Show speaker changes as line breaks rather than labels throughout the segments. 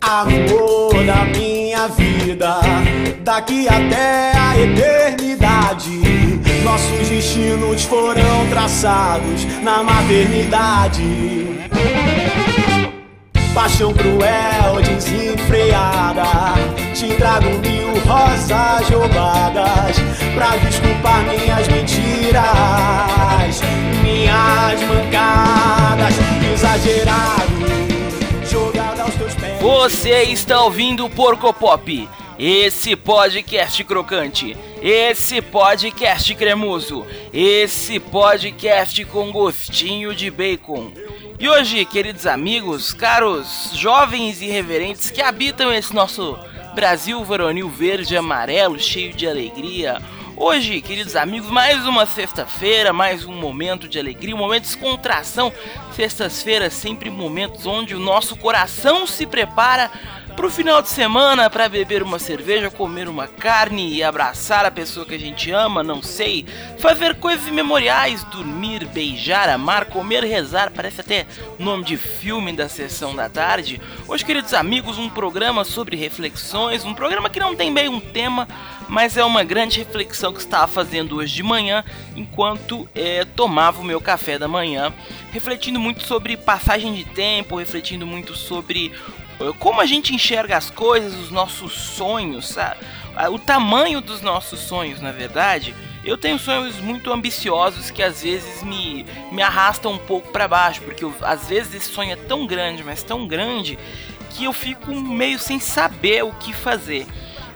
Amor da minha vida, daqui até a eternidade. Nossos destinos foram traçados na maternidade. Paixão cruel, desenfreada. Te trago mil rosas roubadas pra desculpar minhas mentiras,
Você está ouvindo Porco Pop, esse podcast crocante, esse podcast cremoso, esse podcast com gostinho de bacon. E hoje, queridos amigos, caros jovens e reverentes que habitam esse nosso Brasil varonil verde amarelo, cheio de alegria. Hoje, queridos amigos, mais uma sexta-feira, mais um momento de alegria, um momento de descontração. Sextas-feiras sempre momentos onde o nosso coração se prepara pro final de semana para beber uma cerveja, comer uma carne e abraçar a pessoa que a gente ama, não sei, fazer coisas memoriais, dormir, beijar, amar, comer, rezar, parece até nome de filme da sessão da tarde. Hoje, queridos amigos, um programa sobre reflexões, um programa que não tem bem um tema, mas é uma grande reflexão que estava fazendo hoje de manhã enquanto é, tomava o meu café da manhã, refletindo muito sobre passagem de tempo, refletindo muito sobre como a gente enxerga as coisas, os nossos sonhos, sabe? o tamanho dos nossos sonhos, na verdade. Eu tenho sonhos muito ambiciosos que às vezes me, me arrastam um pouco para baixo, porque eu, às vezes esse sonho é tão grande, mas tão grande, que eu fico meio sem saber o que fazer.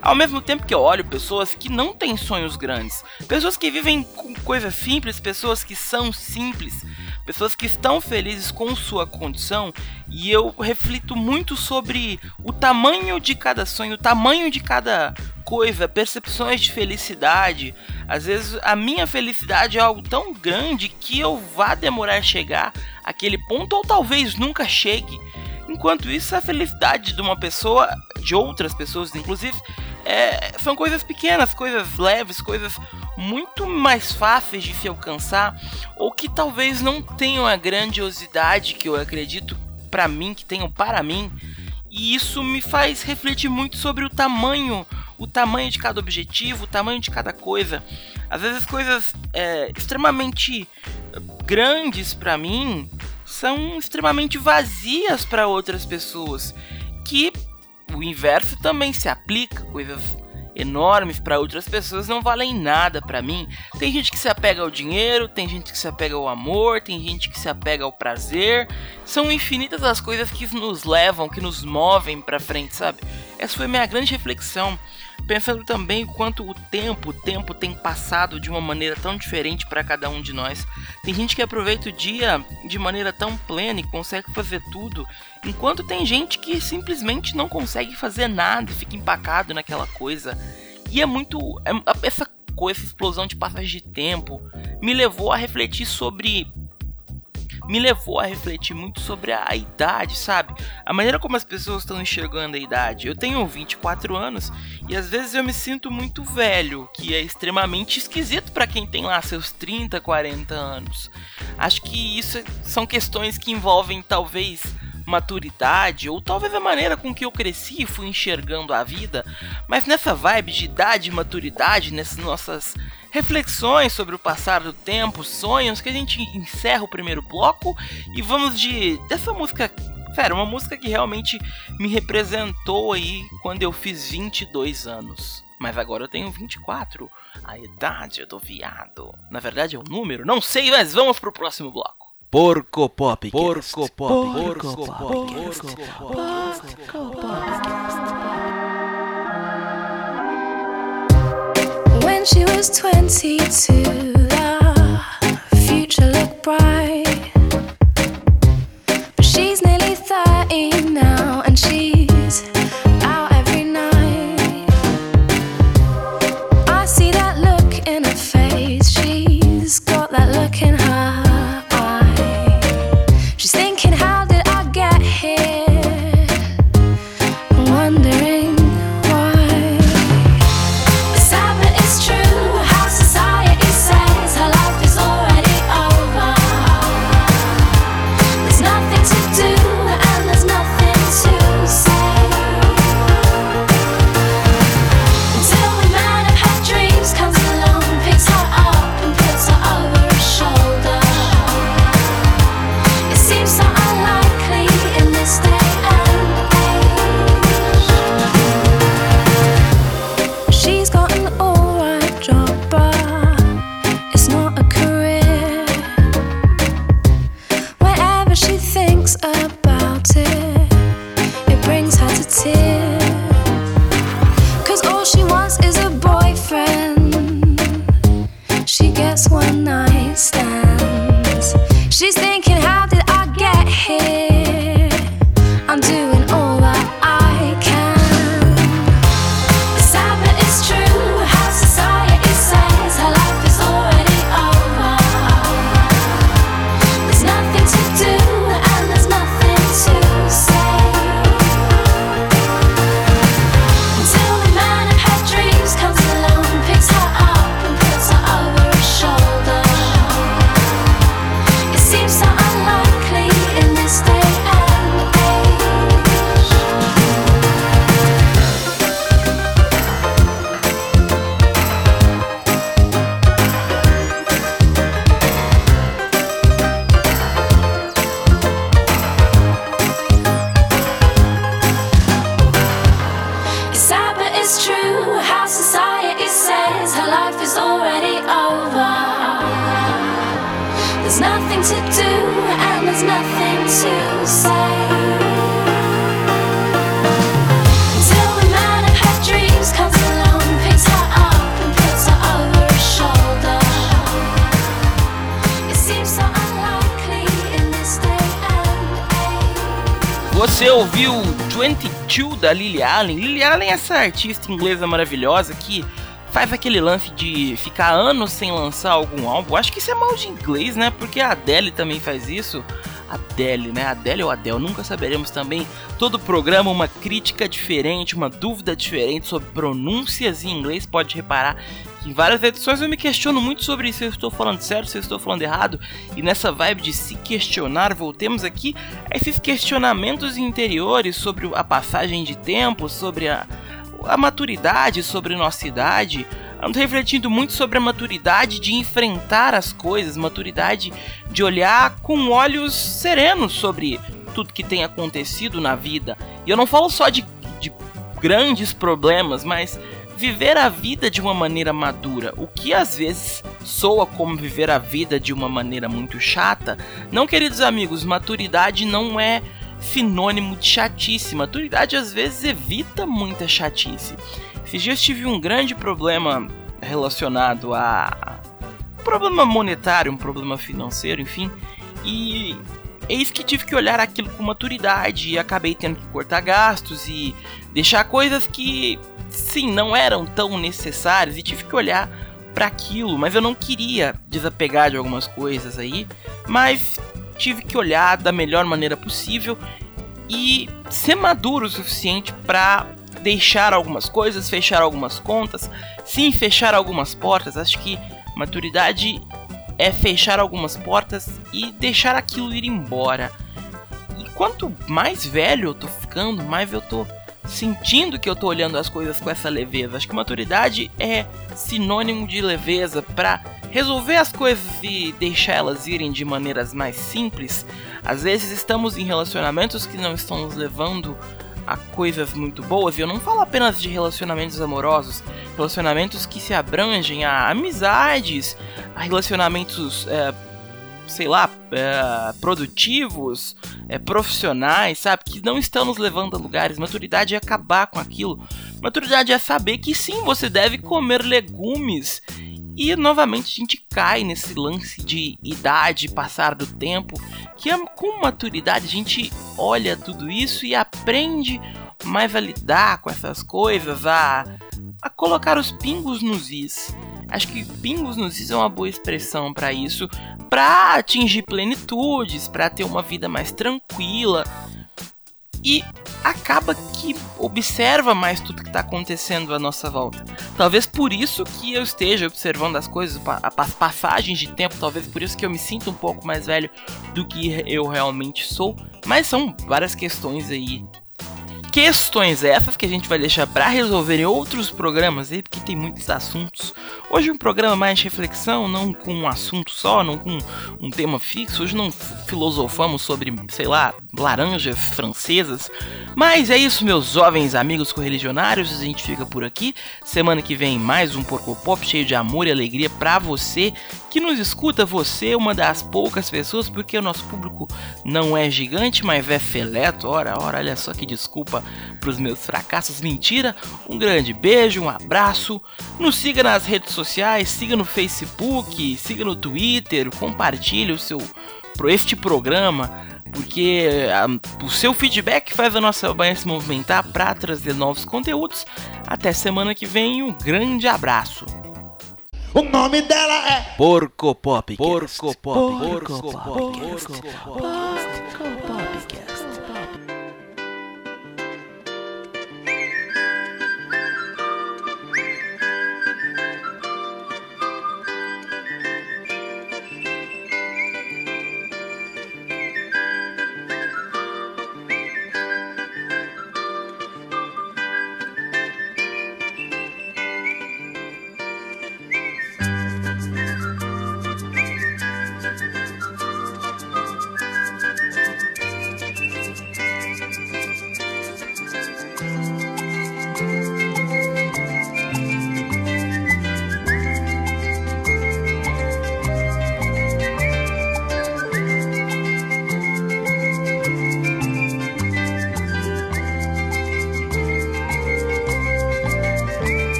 Ao mesmo tempo que eu olho pessoas que não têm sonhos grandes, pessoas que vivem com coisas simples, pessoas que são simples, pessoas que estão felizes com sua condição e eu reflito muito sobre o tamanho de cada sonho, o tamanho de cada coisa, percepções de felicidade. Às vezes a minha felicidade é algo tão grande que eu vá demorar a chegar àquele ponto ou talvez nunca chegue. Enquanto isso, a felicidade de uma pessoa, de outras pessoas inclusive, é, são coisas pequenas, coisas leves, coisas muito mais fáceis de se alcançar ou que talvez não tenham a grandiosidade que eu acredito para mim, que tenham para mim. E isso me faz refletir muito sobre o tamanho, o tamanho de cada objetivo, o tamanho de cada coisa. Às vezes coisas é, extremamente grandes para mim são extremamente vazias para outras pessoas. Que o inverso também se aplica, coisas enormes para outras pessoas não valem nada para mim. Tem gente que se apega ao dinheiro, tem gente que se apega ao amor, tem gente que se apega ao prazer. São infinitas as coisas que nos levam, que nos movem para frente, sabe? Essa foi minha grande reflexão pensando também o quanto o tempo, o tempo tem passado de uma maneira tão diferente para cada um de nós. Tem gente que aproveita o dia de maneira tão plena e consegue fazer tudo, enquanto tem gente que simplesmente não consegue fazer nada fica empacado naquela coisa. E é muito é, essa coisa, essa explosão de passagem de tempo me levou a refletir sobre me levou a refletir muito sobre a, idade, sabe? A maneira como as pessoas estão enxergando a idade. Eu tenho 24 anos e às vezes eu me sinto muito velho, que é extremamente esquisito para quem tem lá seus 30, 40 anos. Acho que isso são questões que envolvem talvez maturidade, ou talvez a maneira com que eu cresci e fui enxergando a vida, mas nessa vibe de idade e maturidade, nessas nossas reflexões sobre o passar do tempo, sonhos, que a gente encerra o primeiro bloco e vamos de dessa música Sério, uma música que realmente me representou aí quando eu fiz 22 anos. Mas agora eu tenho 24. A idade do viado. Na verdade é um número? Não sei, mas vamos pro próximo bloco.
Porco Pop.
Porco Pop. Porco Pop. Porco Pop.
When she was 22,
Você ouviu 22 da Lily Allen? Lily Allen é essa artista inglesa maravilhosa que faz aquele lance de ficar anos sem lançar algum álbum. Acho que isso é mal de inglês, né? Porque a Adele também faz isso. Adele, né? Adele ou Adele, nunca saberemos também. Todo programa uma crítica diferente, uma dúvida diferente sobre pronúncias em inglês. Pode reparar que em várias edições eu me questiono muito sobre se eu estou falando certo, se eu estou falando errado. E nessa vibe de se questionar, voltemos aqui a esses questionamentos interiores sobre a passagem de tempo, sobre a, a maturidade, sobre nossa idade. Ando refletindo muito sobre a maturidade de enfrentar as coisas, maturidade de olhar com olhos serenos sobre tudo que tem acontecido na vida. E eu não falo só de, de grandes problemas, mas viver a vida de uma maneira madura, o que às vezes soa como viver a vida de uma maneira muito chata. Não, queridos amigos, maturidade não é sinônimo de chatice. Maturidade às vezes evita muita chatice. Esses dias tive um grande problema relacionado a um problema monetário, um problema financeiro, enfim, e eis que tive que olhar aquilo com maturidade e acabei tendo que cortar gastos e deixar coisas que sim não eram tão necessárias e tive que olhar para aquilo, mas eu não queria desapegar de algumas coisas aí, mas tive que olhar da melhor maneira possível e ser maduro o suficiente para deixar algumas coisas, fechar algumas contas, sim, fechar algumas portas. Acho que maturidade é fechar algumas portas e deixar aquilo ir embora. E quanto mais velho eu tô ficando, mais eu tô sentindo que eu tô olhando as coisas com essa leveza. Acho que maturidade é sinônimo de leveza para resolver as coisas e deixar elas irem de maneiras mais simples. Às vezes estamos em relacionamentos que não estão nos levando a coisas muito boas, e eu não falo apenas de relacionamentos amorosos, relacionamentos que se abrangem a amizades, a relacionamentos, é, sei lá, é, produtivos, é, profissionais, sabe, que não estão nos levando a lugares. Maturidade é acabar com aquilo. Maturidade é saber que sim, você deve comer legumes. E novamente a gente cai nesse lance de idade, passar do tempo, que é, com maturidade a gente olha tudo isso e aprende mais a lidar com essas coisas, a, a colocar os pingos nos is. Acho que pingos nos is é uma boa expressão para isso, para atingir plenitudes, para ter uma vida mais tranquila. E acaba que observa mais tudo que está acontecendo à nossa volta. Talvez por isso que eu esteja observando as coisas, as passagens de tempo, talvez por isso que eu me sinto um pouco mais velho do que eu realmente sou. Mas são várias questões aí. Questões essas que a gente vai deixar para resolver em outros programas aí, porque tem muitos assuntos. Hoje um programa mais de reflexão, não com um assunto só, não com um tema fixo. Hoje não filosofamos sobre, sei lá, laranjas francesas. Mas é isso, meus jovens amigos correligionários. A gente fica por aqui. Semana que vem mais um Porco Pop cheio de amor e alegria para você que nos escuta. Você é uma das poucas pessoas, porque o nosso público não é gigante, mas é feleto. Ora, ora, olha só que desculpa pros meus fracassos. Mentira. Um grande beijo, um abraço. Nos siga nas redes sociais, siga no Facebook, siga no Twitter, compartilhe o seu este programa, porque a- o seu feedback faz a nossa banha se movimentar para trazer novos conteúdos. Até semana que vem, um grande abraço.
O nome dela é
Porco Pop. Porco Pop. Porco Pop. Porco Pop.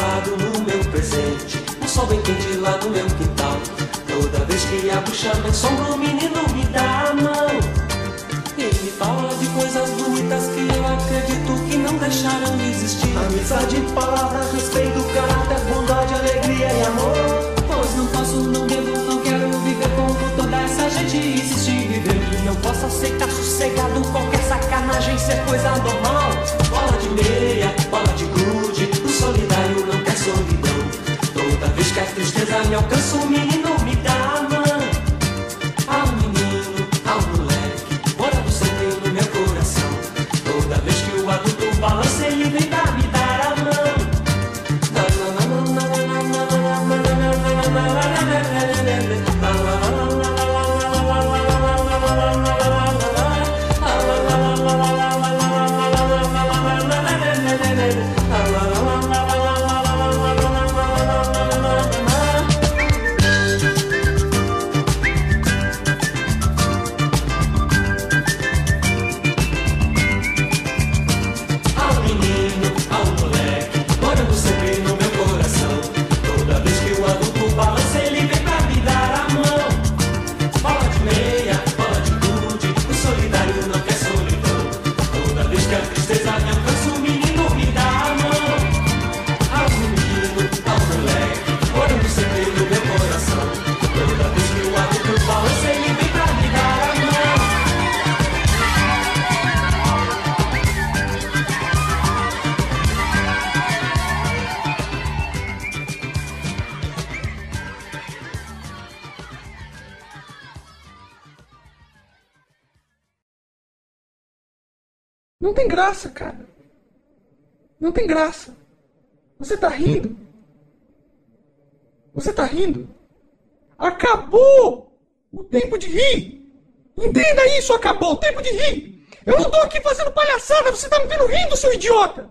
Passado no meu presente, um sol bem quente lá no meu quintal. Toda vez que a bucha me assombra, o menino me dá a mão. Ele me fala de coisas bonitas que eu acredito que não deixaram de existir. Amizade, palavras, respeito, caráter, bondade, alegria e amor. Pois não posso, não devo, não quero viver como toda essa gente em viver. E não posso aceitar sossegado qualquer sacanagem ser coisa normal.
Não tem graça, cara. Não tem graça. Você tá rindo? Você tá rindo? Acabou o tempo de rir. Entenda isso, acabou o tempo de rir. Eu não tô aqui fazendo palhaçada, você tá me vendo rindo, seu idiota.